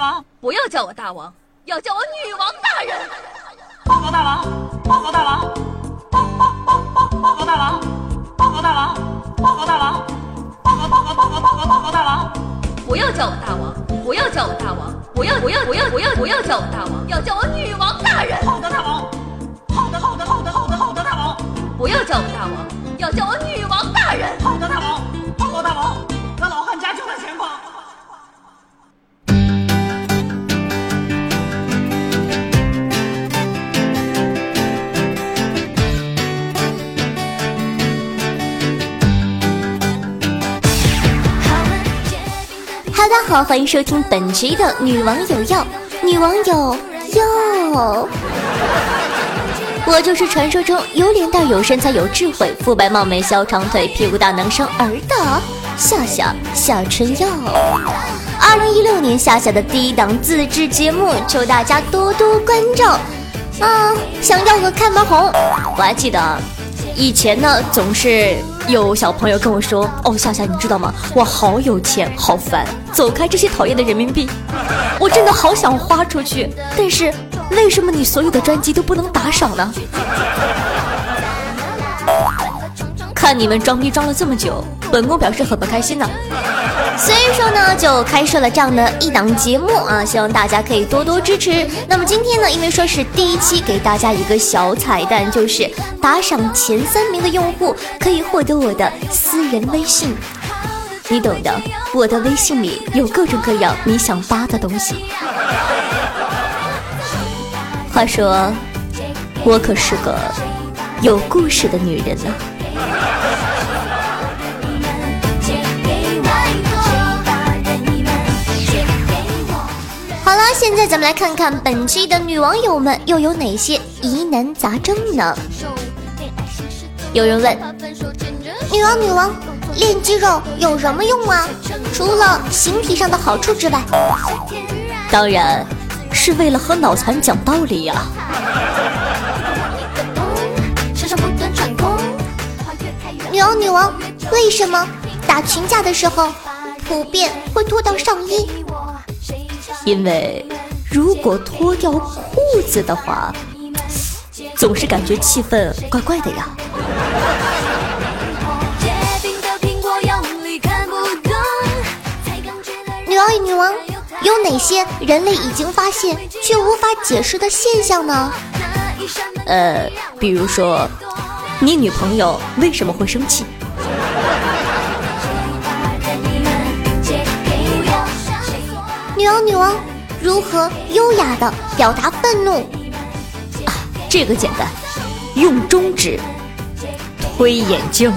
王，不要叫我大王，要叫我女王大人。报告大王，报告大王，报报报报报告大王，报告大王，报告大王，报告报告报告报告报告大王。不要叫我大王，不要叫我大王，不要不要不要不要不要叫我大王，要叫我女王大人。好的，大王。好的，好的，好的，好的，好的，大王。不要叫我大王，要叫我女王大人。好的，大王。报告大王，那老汉家就在前方。大家好，欢迎收听本期的《女王有药》，女王有药。我就是传说中有脸蛋、有身材、有智慧、肤白貌美、小长腿、屁股大能生儿的夏夏夏春药。二零一六年夏夏的第一档自制节目，求大家多多关照。啊，想要个开门红，我还记得以前呢，总是有小朋友跟我说：“哦，夏夏，你知道吗？我好有钱，好烦，走开这些讨厌的人民币，我真的好想花出去，但是。”为什么你所有的专辑都不能打赏呢？看你们装逼装了这么久，本宫表示很不开心呢。所以说呢，就开设了这样的一档节目啊，希望大家可以多多支持。那么今天呢，因为说是第一期，给大家一个小彩蛋，就是打赏前三名的用户可以获得我的私人微信，你懂的。我的微信里有各种各样你想扒的东西。话说，我可是个有故事的女人呢。好了，现在咱们来看看本期的女网友们又有哪些疑难杂症呢？有人问：女王，女王，练肌肉有什么用啊？除了形体上的好处之外，当然。是为了和脑残讲道理呀！女王，女王，为什么打群架的时候普遍会脱掉上衣？因为如果脱掉裤子的话，总是感觉气氛怪怪的呀。女王，女王。有哪些人类已经发现却无法解释的现象呢？呃，比如说，你女朋友为什么会生气？女王，女王，如何优雅的表达愤怒？啊，这个简单，用中指推眼镜。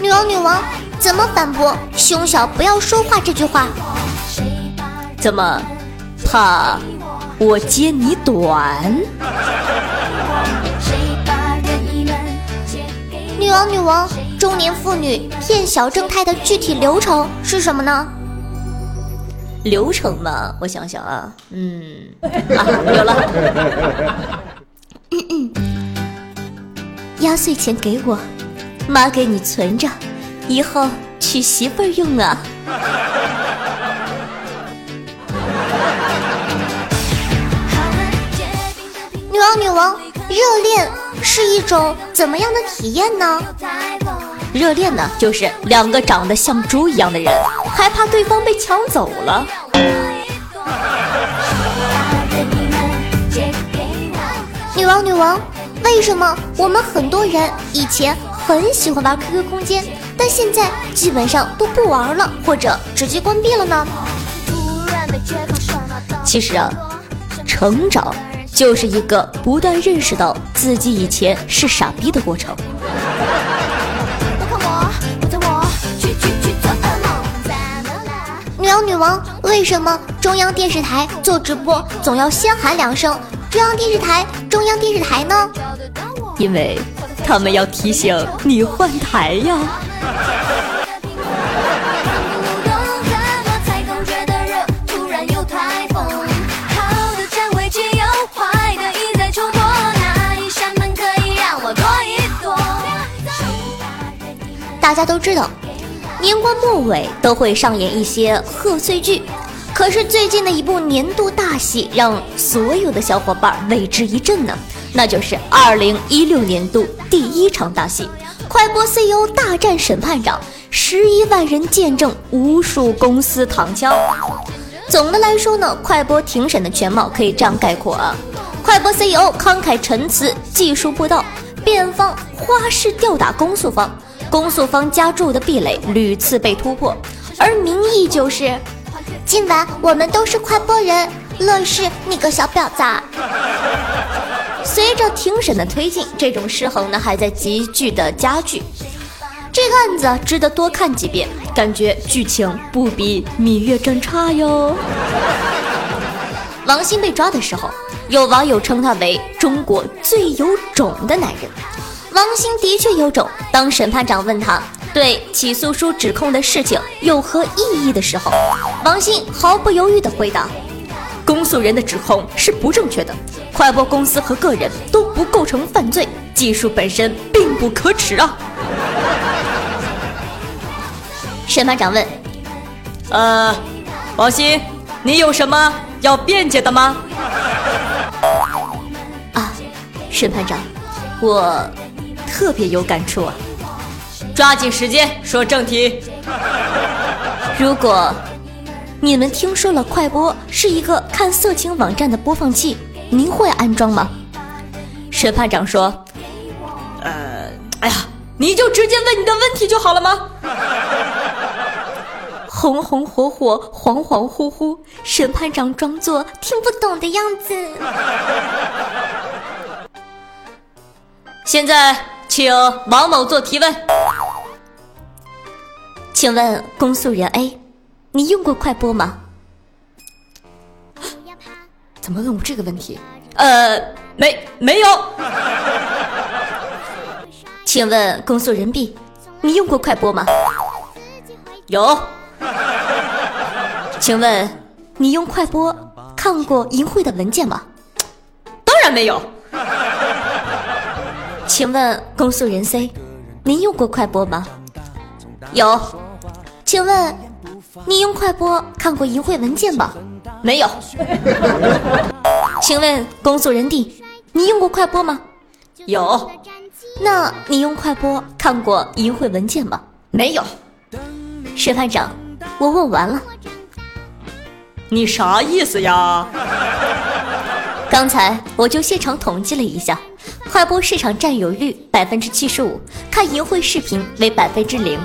女王，女王，怎么反驳“胸小不要说话”这句话？怎么怕我揭你短？女王，女王，中年妇女骗小正太的具体流程是什么呢？流程嘛，我想想啊，嗯，啊，有了，嗯压岁钱给我。妈给你存着，以后娶媳妇儿用啊！女王，女王，热恋是一种怎么样的体验呢？热恋呢，就是两个长得像猪一样的人，害怕对方被抢走了。女王，女王，为什么我们很多人以前？很喜欢玩 QQ 空间，但现在基本上都不玩了，或者直接关闭了呢。其实啊，成长就是一个不断认识到自己以前是傻逼的过程。女王，女王，为什么中央电视台做直播总要先喊两声“中央电视台，中央电视台”呢？因为。他们要提醒你换台呀！大家都知道，年关末尾都会上演一些贺岁剧，可是最近的一部年度大戏让所有的小伙伴为之一振呢，那就是二零一六年度第一场大戏——快播 CEO 大战审判长，十一万人见证无数公司躺枪。总的来说呢，快播庭审的全貌可以这样概括啊：快播 CEO 慷慨陈词，技术不到；辩方花式吊打公诉方。公诉方加注的壁垒屡次被突破，而民意就是：今晚我们都是快播人，乐视你个小婊子！随着庭审的推进，这种失衡呢还在急剧的加剧。这个案子值得多看几遍，感觉剧情不比《芈月传》差哟。王鑫被抓的时候，有网友称他为中国最有种的男人。王鑫的确有种。当审判长问他对起诉书指控的事情有何异议的时候，王鑫毫不犹豫地回答：“公诉人的指控是不正确的，快播公司和个人都不构成犯罪，技术本身并不可耻啊。”审判长问：“呃，王鑫，你有什么要辩解的吗？”啊，审判长，我。特别有感触啊！抓紧时间说正题。如果你们听说了快播是一个看色情网站的播放器，您会安装吗？审判长说：“呃，哎呀，你就直接问你的问题就好了吗？” 红红火火，恍恍惚惚，审判长装作听不懂的样子。现在。请王某做提问。请问公诉人 A，你用过快播吗？怎么问我这个问题？呃，没没有。请问公诉人 B，你用过快播吗？有。请问你用快播看过淫秽的文件吗？当然没有。请问公诉人 C，您用过快播吗？有。请问你用快播看过淫秽文件吗？没有。请问公诉人 D，你用过快播吗？有。那你用快播看过淫秽文件吗？没有。审判长，我问完了。你啥意思呀？刚才我就现场统计了一下。快播市场占有率百分之七十五，看淫秽视频为百分之零。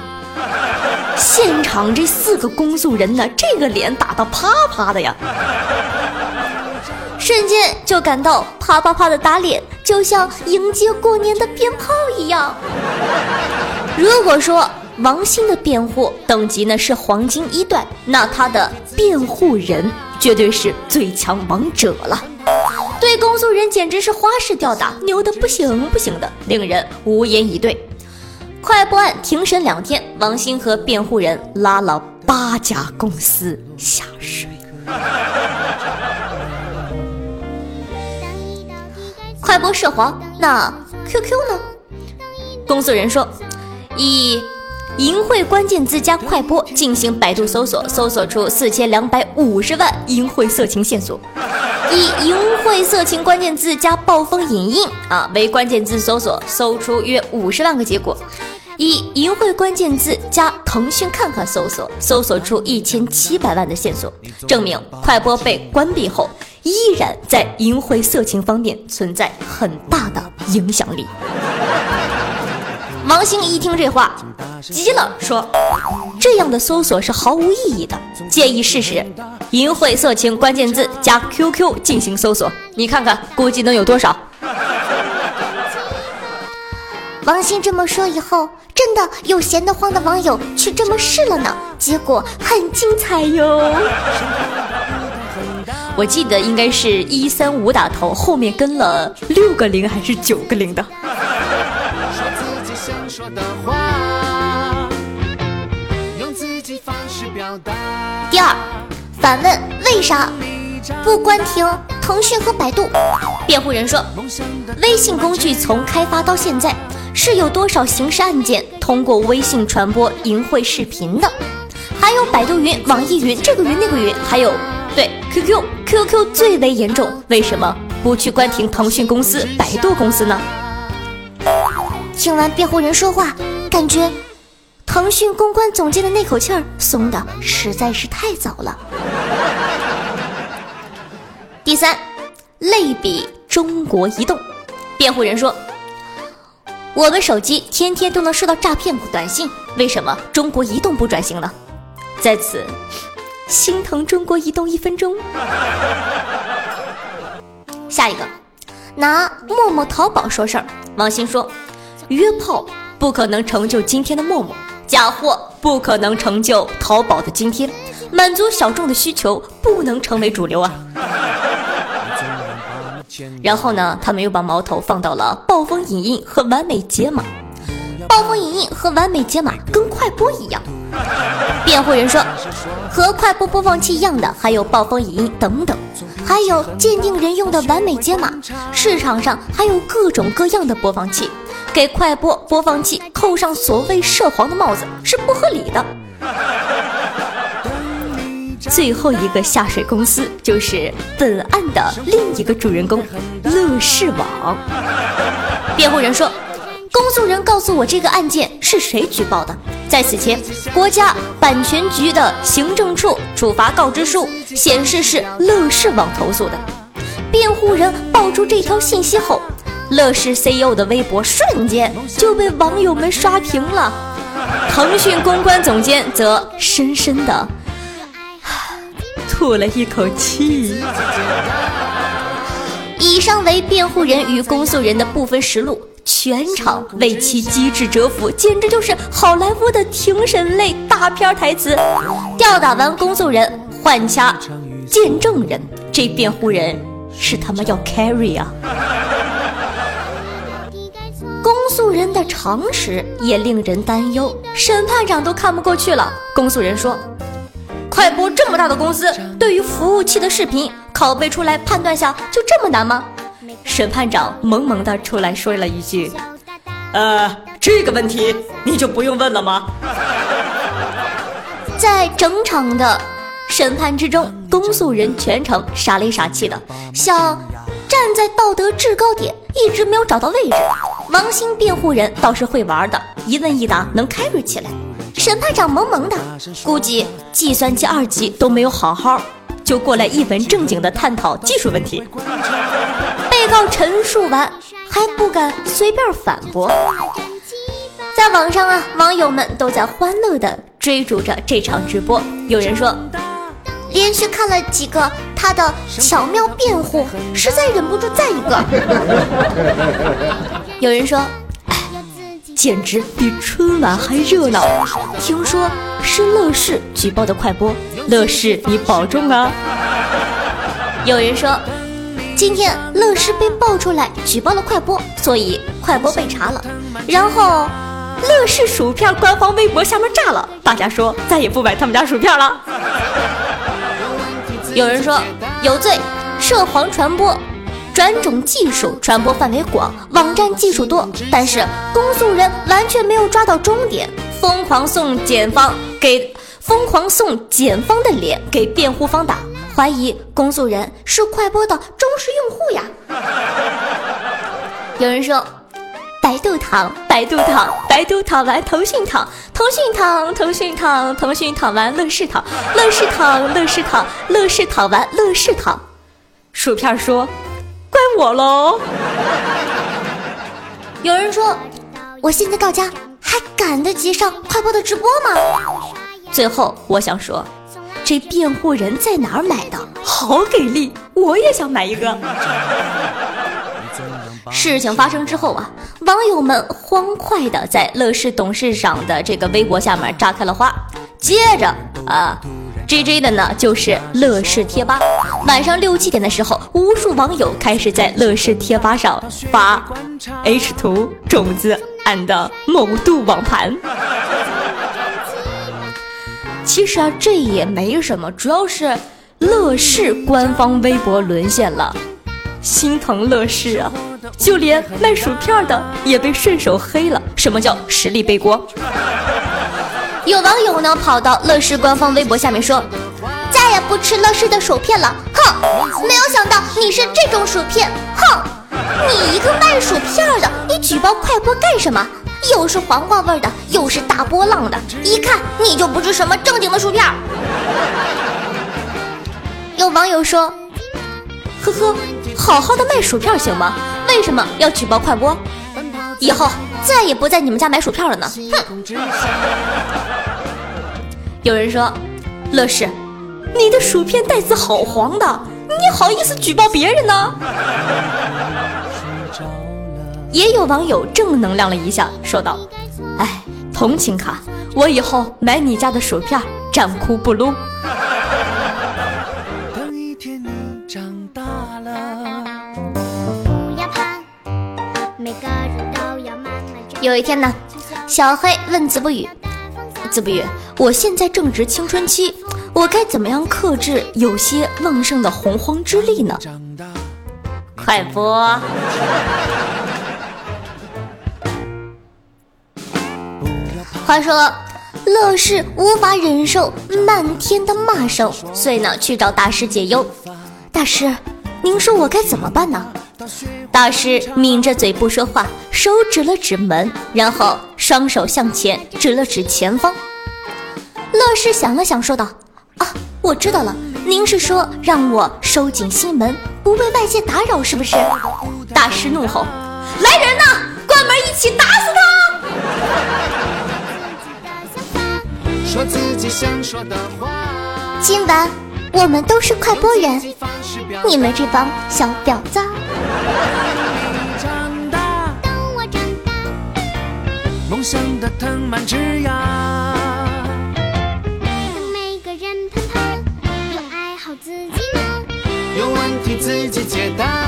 现场这四个公诉人呢，这个脸打得啪啪的呀，瞬间就感到啪啪啪的打脸，就像迎接过年的鞭炮一样。如果说王鑫的辩护等级呢是黄金一段，那他的辩护人绝对是最强王者了。对公诉人简直是花式吊打，牛的不行不行的，令人无言以对。快播案庭审两天，王鑫和辩护人拉了八家公司下水。快播涉黄，那 QQ 呢？公诉人说，以淫秽关键字加快播进行百度搜索，搜索出四千两百五十万淫秽色情线索。以淫秽色情关键字加暴风影音啊为关键字搜索，搜出约五十万个结果；以淫秽关键字加腾讯看看搜索，搜索出一千七百万的线索，证明快播被关闭后，依然在淫秽色情方面存在很大的影响力。王兴一听这话，急了，说：“这样的搜索是毫无意义的，建议试试。”淫秽色情关键字加 QQ 进行搜索，你看看，估计能有多少？王鑫这么说以后，真的有闲得慌的网友去这么试了呢，结果很精彩哟。我记得应该是一三五打头，后面跟了六个零还是九个零的。说的话，用自己方式表达第二。反问为啥不关停腾讯和百度？辩护人说，微信工具从开发到现在，是有多少刑事案件通过微信传播淫秽视频的？还有百度云、网易云，这个云那个云，还有对 QQ，QQ 最为严重。为什么不去关停腾讯公司、百度公司呢？听完辩护人说话，感觉腾讯公关总监的那口气儿松的实在是太早了。第三，类比中国移动，辩护人说。我们手机天天都能收到诈骗短信，为什么中国移动不转型呢？在此，心疼中国移动一分钟。下一个，拿陌陌淘宝说事儿。王鑫说，约炮不可能成就今天的陌陌，假货不可能成就淘宝的今天，满足小众的需求不能成为主流啊。然后呢，他们又把矛头放到了暴风影音和完美解码。暴风影音和完美解码跟快播一样。辩护人说，和快播播放器一样的还有暴风影音等等，还有鉴定人用的完美解码。市场上还有各种各样的播放器，给快播播放器扣上所谓涉黄的帽子是不合理的。最后一个下水公司就是本案的另一个主人公乐视网。辩护人说，公诉人告诉我这个案件是谁举报的，在此前，国家版权局的行政处处罚告知书显示是乐视网投诉的。辩护人爆出这条信息后，乐视 CEO 的微博瞬间就被网友们刷屏了。腾讯公关总监则深深的。吐了一口气。以上为辩护人与公诉人的部分实录，全场为其机智折服，简直就是好莱坞的庭审类大片台词。吊打完公诉人，换掐见证人，这辩护人是他妈要 carry 啊！公诉人的常识也令人担忧，审判长都看不过去了。公诉人说。快播这么大的公司，对于服务器的视频拷贝出来判断下就这么难吗？审判长萌萌的出来说了一句：“呃，这个问题你就不用问了吗？” 在整场的审判之中，公诉人全程傻里傻气的，像站在道德制高点，一直没有找到位置。王兴辩护人倒是会玩的，一问一答能 carry 起来。审判长萌萌的，估计计算机二级都没有好好，就过来一本正经的探讨技术问题。被告陈述完还不敢随便反驳。在网上啊，网友们都在欢乐的追逐着这场直播。有人说，连续看了几个他的巧妙辩护，实在忍不住再一个。有人说。简直比春晚还热闹！听说是乐视举报的快播，乐视你保重啊！有人说，今天乐视被爆出来举报了快播，所以快播被查了。然后乐视薯片官方微博下面炸了，大家说再也不买他们家薯片了。有人说有罪，涉黄传播。转种技术传播范围广，网站技术多，但是公诉人完全没有抓到终点，疯狂送检方给疯狂送检方的脸给辩护方打，怀疑公诉人是快播的忠实用户呀。有人说，百度躺，百度躺，百度躺完腾讯躺，腾讯躺，腾讯躺，腾讯躺完乐视躺，乐视躺，乐视躺，乐视躺完乐视躺，薯片说。怪我喽！有人说，我现在到家还赶得及上快播的直播吗？最后我想说，这辩护人在哪儿买的？好给力！我也想买一个。事情发生之后啊，网友们欢快的在乐视董事长的这个微博下面炸开了花。接着啊。J J 的呢，就是乐视贴吧。晚上六七点的时候，无数网友开始在乐视贴吧上发 H 图、种子 and 某度网盘。其实啊，这也没什么，主要是乐视官方微博沦陷了，心疼乐视啊。就连卖薯片的也被顺手黑了。什么叫实力背锅？有网友呢跑到乐视官方微博下面说：“再也不吃乐视的薯片了。”哼，没有想到你是这种薯片。哼，你一个卖薯片的，你举报快播干什么？又是黄瓜味的，又是大波浪的，一看你就不是什么正经的薯片。有网友说：“呵呵，好好的卖薯片行吗？为什么要举报快播？以后再也不在你们家买薯片了呢。”哼。有人说：“乐视，你的薯片袋子好黄的，你好意思举报别人呢？”也有网友正能量了一下，说道：“哎，同情卡，我以后买你家的薯片，战哭不撸。”有一天呢，小黑问子不语：“子不语，我现在正值青春期，我该怎么样克制有些旺盛的洪荒之力呢？”快播。话说，乐视无法忍受漫天的骂声，所以呢去找大师解忧。大师，您说我该怎么办呢？大师抿着嘴不说话，手指了指门，然后双手向前指了指前方。乐师想了想，说道：“啊，我知道了，您是说让我收紧心门，不被外界打扰，是不是？”大师怒吼：“来人呐，关门，一起打死他！”今晚我们都是快播人，你们这帮小婊子。长大，等我长大，梦想的藤蔓枝芽。每个人谈谈，有爱好自己拿，有问题自己解答。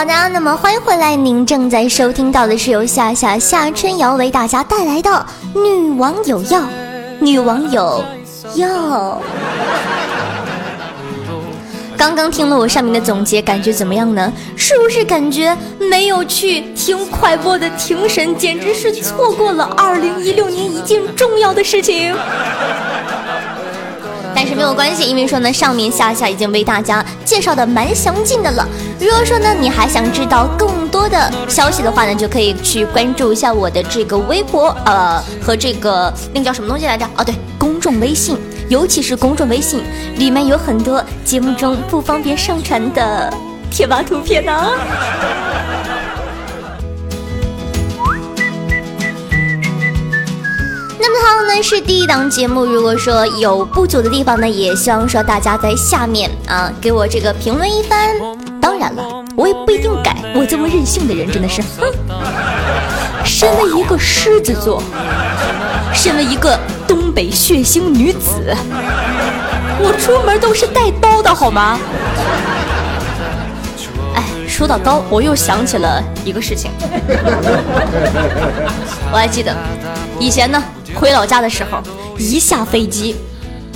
好的，那么欢迎回来，您正在收听到的是由夏夏夏春瑶为大家带来的《女网友要》，女网友要。刚刚听了我上面的总结，感觉怎么样呢？是不是感觉没有去听快播的庭审，简直是错过了二零一六年一件重要的事情？是没有关系，因为说呢，上面下下已经为大家介绍的蛮详尽的了。如果说呢，你还想知道更多的消息的话呢，就可以去关注一下我的这个微博，呃，和这个那个叫什么东西来着？哦，对，公众微信，尤其是公众微信里面有很多节目中不方便上传的贴吧图片呢。么它呢是第一档节目，如果说有不足的地方呢，也希望说大家在下面啊给我这个评论一番。当然了，我也不一定改，我这么任性的人真的是，哼。身为一个狮子座，身为一个东北血腥女子，我出门都是带刀的好吗？哎，说到刀，我又想起了一个事情，我还记得以前呢。回老家的时候，一下飞机，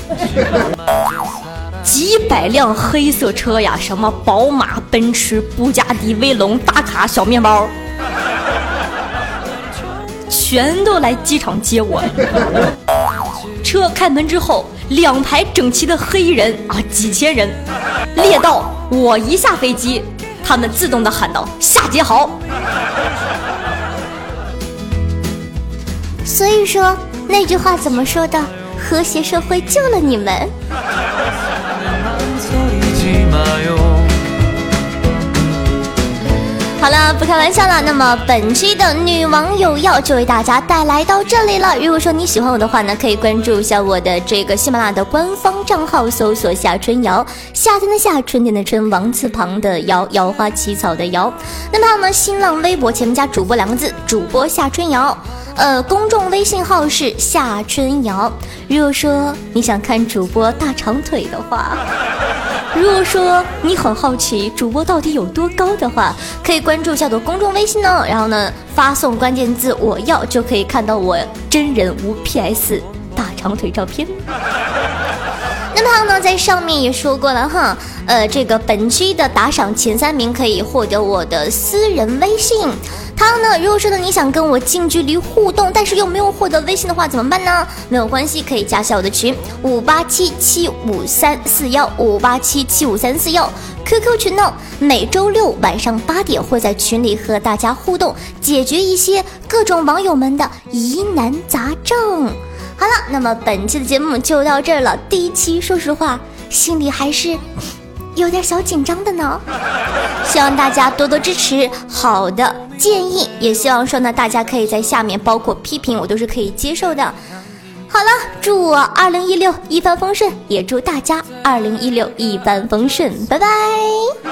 几百辆黑色车呀，什么宝马、奔驰、布加迪威龙、大卡小面包，全都来机场接我。车开门之后，两排整齐的黑人啊，几千人列到。我一下飞机，他们自动的喊道：“夏杰好。”所以说那句话怎么说的？和谐社会救了你们。好了，不开玩笑了。那么本期的女网友要就为大家带来到这里了。如果说你喜欢我的话呢，可以关注一下我的这个喜马拉雅的官方账号，搜索夏春瑶，夏天的夏，春天的春，王字旁的瑶，瑶花起草的瑶。那么呢，新浪微博前面加主播两个字，主播夏春瑶。呃，公众微信号是夏春瑶。如果说你想看主播大长腿的话，如果说。你很好奇主播到底有多高的话，可以关注一下我的公众微信哦，然后呢发送关键字我要就可以看到我真人无 PS 大长腿照片。那么呢，在上面也说过了哈，呃，这个本期的打赏前三名可以获得我的私人微信。他呢，如果说呢你想跟我近距离互动，但是又没有获得微信的话，怎么办呢？没有关系，可以加下我的群五八七七五三四幺五八七七五三四幺 QQ 群呢，每周六晚上八点会在群里和大家互动，解决一些各种网友们的疑难杂症。好了，那么本期的节目就到这儿了。第一期，说实话，心里还是有点小紧张的呢。希望大家多多支持，好的建议，也希望说呢，大家可以在下面，包括批评，我都是可以接受的。好了，祝我二零一六一帆风顺，也祝大家二零一六一帆风顺，拜拜。